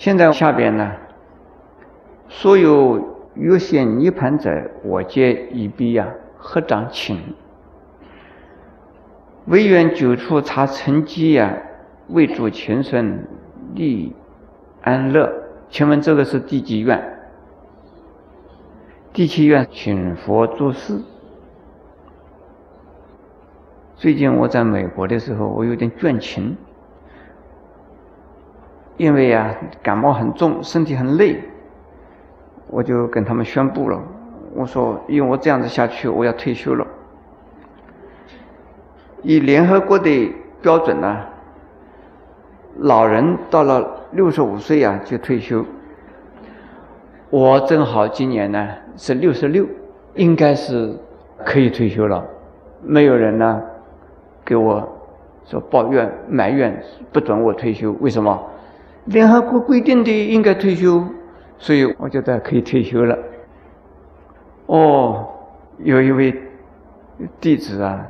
现在下边呢，所有欲显涅盘者，我皆以彼呀，合掌请。唯愿久处查成机呀，为主前生利安乐。请问这个是第几愿？第七愿，请佛做事。最近我在美国的时候，我有点倦勤，因为呀感冒很重，身体很累，我就跟他们宣布了，我说因为我这样子下去，我要退休了。以联合国的标准呢，老人到了六十五岁呀就退休。我正好今年呢是六十六，应该是可以退休了。没有人呢给我说抱怨埋怨不准我退休，为什么？联合国规定的应该退休，所以我觉得可以退休了。哦，有一位弟子啊。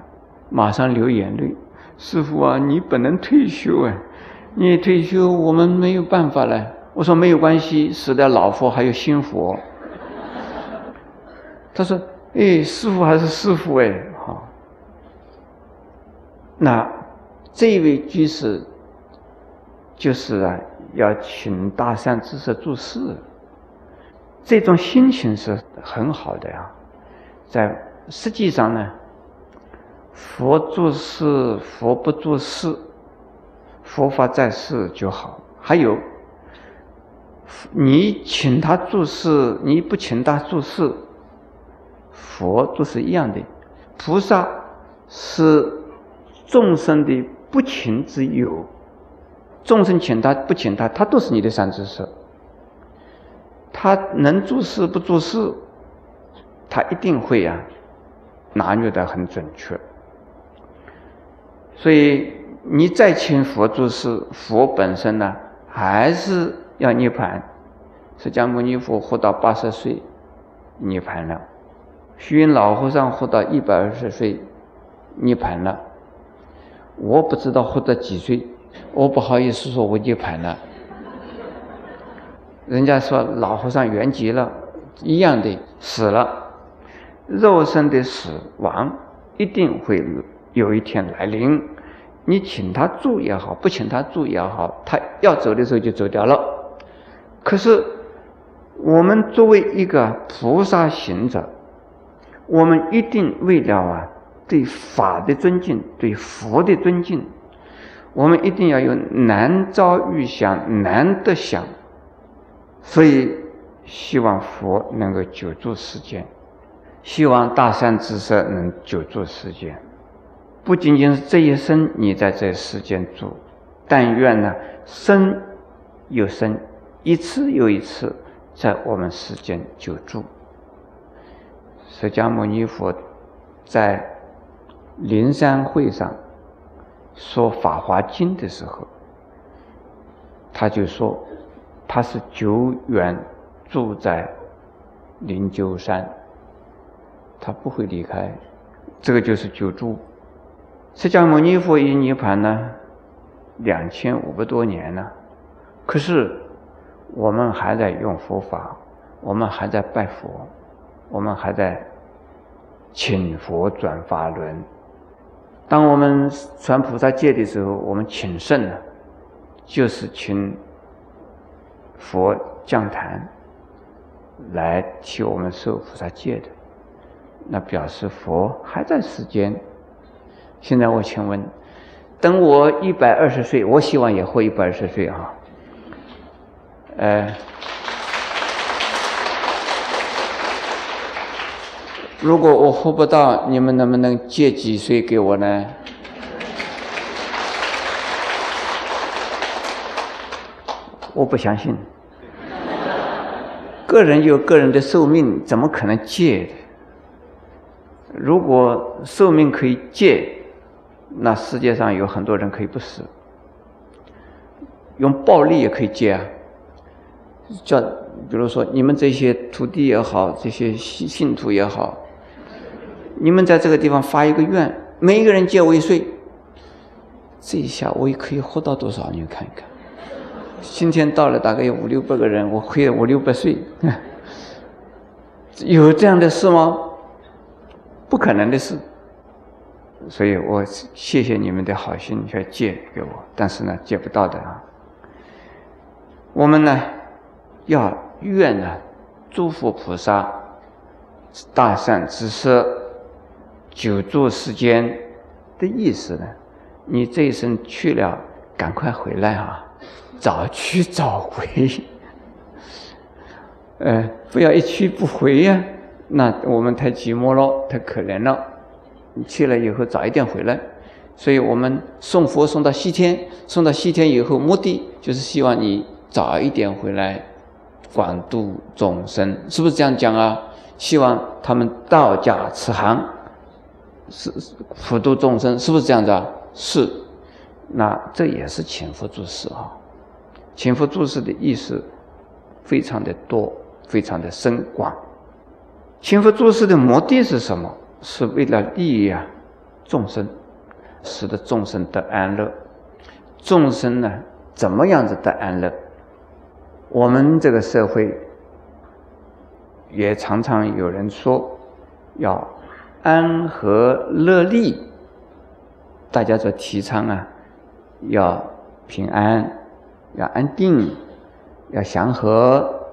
马上流眼泪，师傅啊，你不能退休啊！你退休，我们没有办法了。我说没有关系，死的老佛还有新佛。他说：“哎，师傅还是师傅哎，好。”那这位居士，就是啊，要请大善知识做事，这种心情是很好的呀。在实际上呢。佛做事，佛不做事，佛法在世就好。还有，你请他做事，你不请他做事，佛都是一样的。菩萨是众生的不请之友，众生请他不请他，他都是你的善知识。他能做事不做事，他一定会呀，拿捏的很准确。所以你再请佛做事，佛本身呢还是要涅槃。释迦牟尼佛活到八十岁，涅槃了；虚云老和尚活到一百二十岁，涅槃了。我不知道活到几岁，我不好意思说我涅槃了。人家说老和尚圆寂了，一样的死了，肉身的死亡一定会。有一天来临，你请他住也好，不请他住也好，他要走的时候就走掉了。可是，我们作为一个菩萨行者，我们一定为了啊对法的尊敬，对佛的尊敬，我们一定要有难遭遇想，难得想。所以，希望佛能够久住世间，希望大善知识能久住世间。不仅仅是这一生你在这世间住，但愿呢生又生，一次又一次在我们世间久住。释迦牟尼佛在灵山会上说《法华经》的时候，他就说他是久远住在灵鹫山，他不会离开，这个就是久住。释迦牟尼佛已涅盘呢，两千五百多年了，可是我们还在用佛法，我们还在拜佛，我们还在请佛转法轮。当我们传菩萨戒的时候，我们请圣呢，就是请佛降坛来替我们受菩萨戒的，那表示佛还在世间。现在我请问，等我一百二十岁，我希望也活一百二十岁啊。呃，如果我活不到，你们能不能借几岁给我呢？我不相信，个人有个人的寿命，怎么可能借？如果寿命可以借？那世界上有很多人可以不死，用暴力也可以借啊。叫比如说，你们这些徒弟也好，这些信信徒也好，你们在这个地方发一个愿，每一个人借我一岁，这一下我也可以活到多少？你们看一看。今天到了大概有五六百个人，我亏了五六百岁，有这样的事吗？不可能的事。所以我谢谢你们的好心去借给我，但是呢，借不到的啊。我们呢，要愿呢，诸佛菩萨大善知识，久住世间的意思呢，你这一生去了，赶快回来啊，早去早回，呃，不要一去不回呀，那我们太寂寞了，太可怜了。你去了以后早一点回来，所以我们送佛送到西天，送到西天以后，目的就是希望你早一点回来，广度众生，是不是这样讲啊？希望他们道家慈航，是普度众生，是不是这样子啊？是，那这也是请佛注释啊，请佛注释的意思非常的多，非常的深广。请佛注释的目的是什么？是为了利益啊众生，使得众生得安乐。众生呢，怎么样子得安乐？我们这个社会也常常有人说要安和乐利，大家在提倡啊，要平安，要安定，要祥和，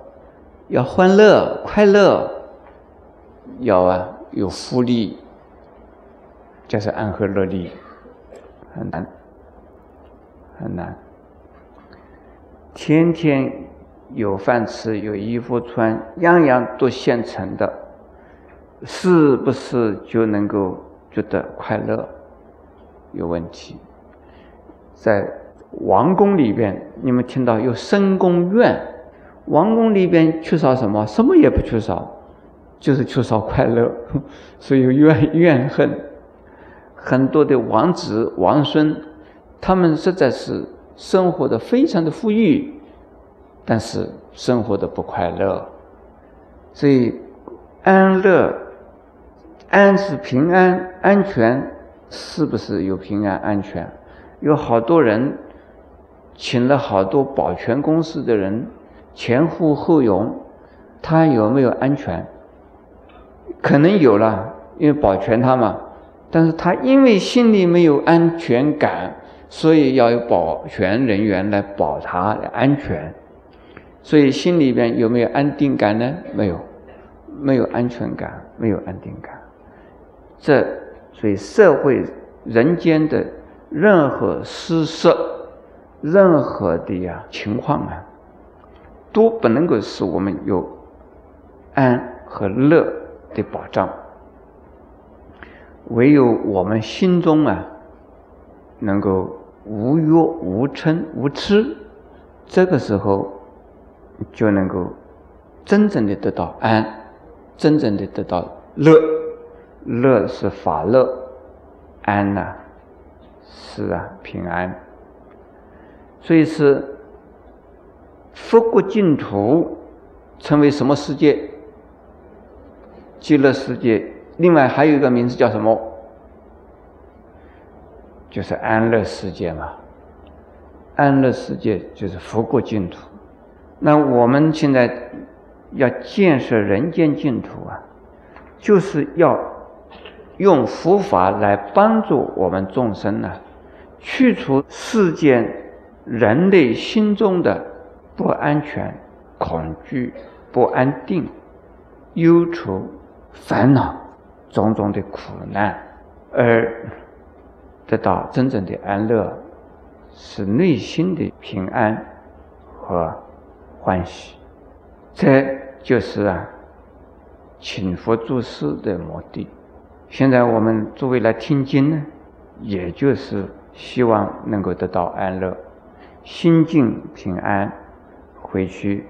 要欢乐快乐，要啊。有福利，就是安和乐利，很难，很难。天天有饭吃，有衣服穿，样样都现成的，是不是就能够觉得快乐？有问题。在王宫里边，你们听到有深宫怨，王宫里边缺少什么？什么也不缺少。就是缺少快乐，所以怨怨恨。很多的王子王孙，他们实在是生活的非常的富裕，但是生活的不快乐。所以安乐，安是平安安全，是不是有平安安全？有好多人请了好多保全公司的人前呼后拥，他有没有安全？可能有了，因为保全他嘛，但是他因为心里没有安全感，所以要有保全人员来保他的安全，所以心里边有没有安定感呢？没有，没有安全感，没有安定感。这所以社会人间的任何施设，任何的呀情况啊，都不能够使我们有安和乐。的保障，唯有我们心中啊，能够无欲无嗔无痴，这个时候就能够真正的得到安，真正的得到乐。乐是法乐，安呢是啊平安。所以是佛国净土称为什么世界？极乐世界，另外还有一个名字叫什么？就是安乐世界嘛。安乐世界就是佛国净土。那我们现在要建设人间净土啊，就是要用佛法来帮助我们众生呢，去除世间人类心中的不安全、恐惧、不安定、忧愁。烦恼种种的苦难，而得到真正的安乐，是内心的平安和欢喜。这就是啊，请佛做事的目的。现在我们作为来听经呢，也就是希望能够得到安乐，心境平安，回去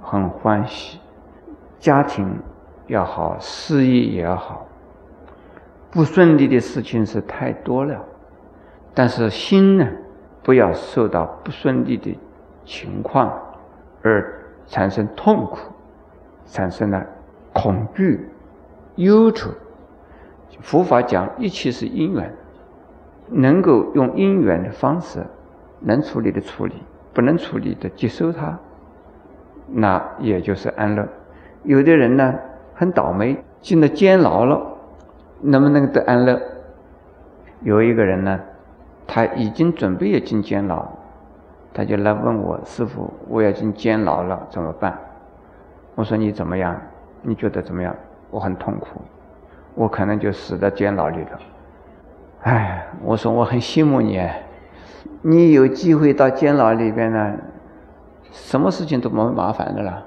很欢喜，家庭。要好，事业也要好。不顺利的事情是太多了，但是心呢，不要受到不顺利的情况而产生痛苦，产生了恐惧、忧愁。佛法讲一切是因缘，能够用因缘的方式能处理的处理，不能处理的接受它，那也就是安乐。有的人呢很倒霉，进了监牢了，能不能得安乐？有一个人呢，他已经准备要进监牢，他就来问我师傅：“我要进监牢了，怎么办？”我说：“你怎么样？你觉得怎么样？”我很痛苦，我可能就死在监牢里了。哎，我说我很羡慕你，你有机会到监牢里边呢，什么事情都没麻烦的了，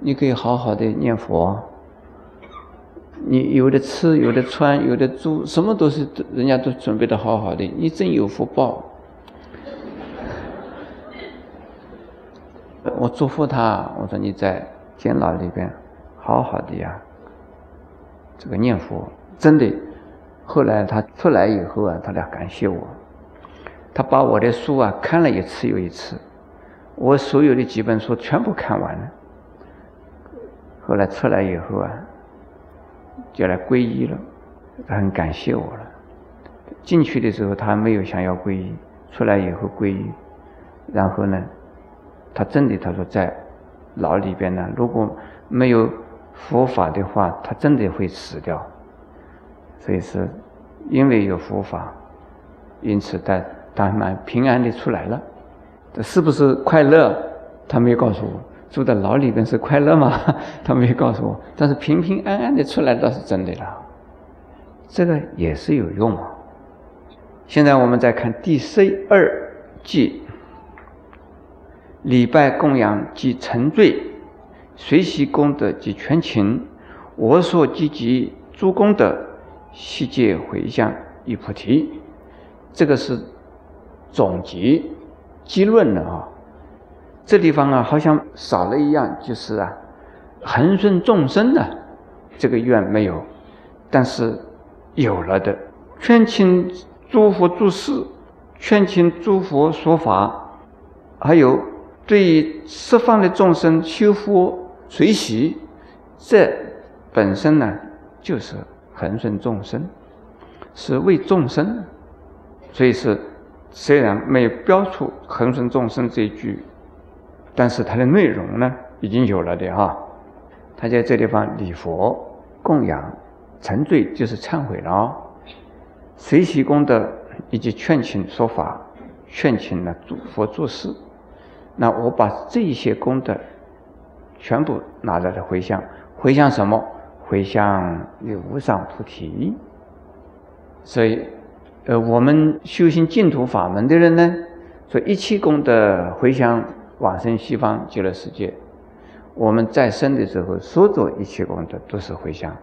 你可以好好的念佛。你有的吃，有的穿，有的住，什么都是人家都准备的好好的，你真有福报。我祝福他，我说你在监牢里边好好的呀，这个念佛真的。后来他出来以后啊，他来感谢我，他把我的书啊看了一次又一次，我所有的几本书全部看完了。后来出来以后啊。就来皈依了，他很感谢我了。进去的时候他没有想要皈依，出来以后皈依，然后呢，他真的他说在牢里边呢，如果没有佛法的话，他真的会死掉。所以是因为有佛法，因此他他蛮平安的出来了。这是不是快乐？他没有告诉我。住在牢里边是快乐吗？他没有告诉我，但是平平安安的出来倒是真的了。这个也是有用啊。现在我们再看第十二季，礼拜供养及沉醉，随喜功德及全勤，我所积极诸功德，悉皆回向于菩提。这个是总结结论了啊。这地方啊，好像少了一样，就是啊，恒顺众生的这个愿没有，但是有了的，劝请诸佛诸事，劝请诸佛说法，还有对十方的众生修福随喜，这本身呢就是恒顺众生，是为众生，所以是虽然没有标出恒顺众生这一句。但是它的内容呢，已经有了的哈。他在这地方礼佛、供养、沉醉，就是忏悔了哦。随喜功德以及劝请说法、劝请呢诸佛做事。那我把这一些功德全部拿来了回向，回向什么？回向于无上菩提。所以，呃，我们修行净土法门的人呢，说一切功德回向。往生西方极乐世界，我们在生的时候所做一切功德都是回向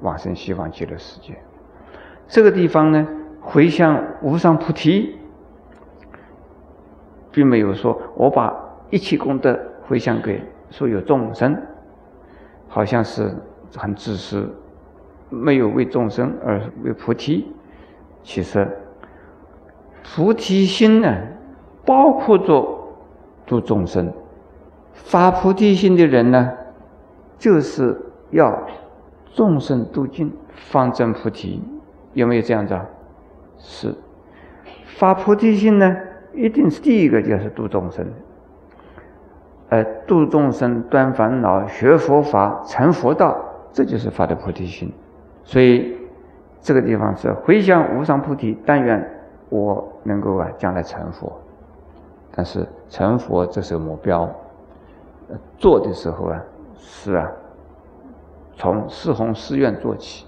往生西方极乐世界。这个地方呢，回向无上菩提，并没有说我把一切功德回向给所有众生，好像是很自私，没有为众生而为菩提。其实菩提心呢，包括着。度众生，发菩提心的人呢，就是要众生度尽，方证菩提。有没有这样子啊？是。发菩提心呢，一定是第一个就是度众生。呃，度众生断烦恼，学佛法，成佛道，这就是发的菩提心。所以这个地方是回向无上菩提，但愿我能够啊，将来成佛。但是成佛这是目标，做的时候啊，是啊，从四弘誓愿做起。